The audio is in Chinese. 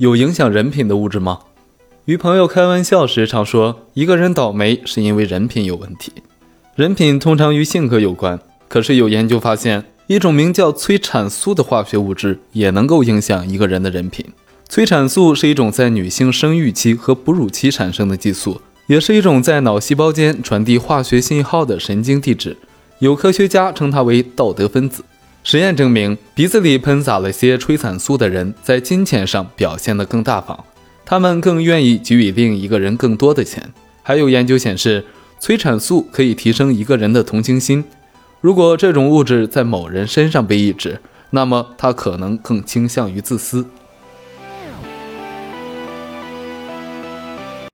有影响人品的物质吗？与朋友开玩笑时常说，一个人倒霉是因为人品有问题。人品通常与性格有关，可是有研究发现，一种名叫催产素的化学物质也能够影响一个人的人品。催产素是一种在女性生育期和哺乳期产生的激素，也是一种在脑细胞间传递化学信号的神经递质。有科学家称它为道德分子。实验证明，鼻子里喷洒了些催产素的人，在金钱上表现得更大方，他们更愿意给予另一个人更多的钱。还有研究显示，催产素可以提升一个人的同情心。如果这种物质在某人身上被抑制，那么他可能更倾向于自私。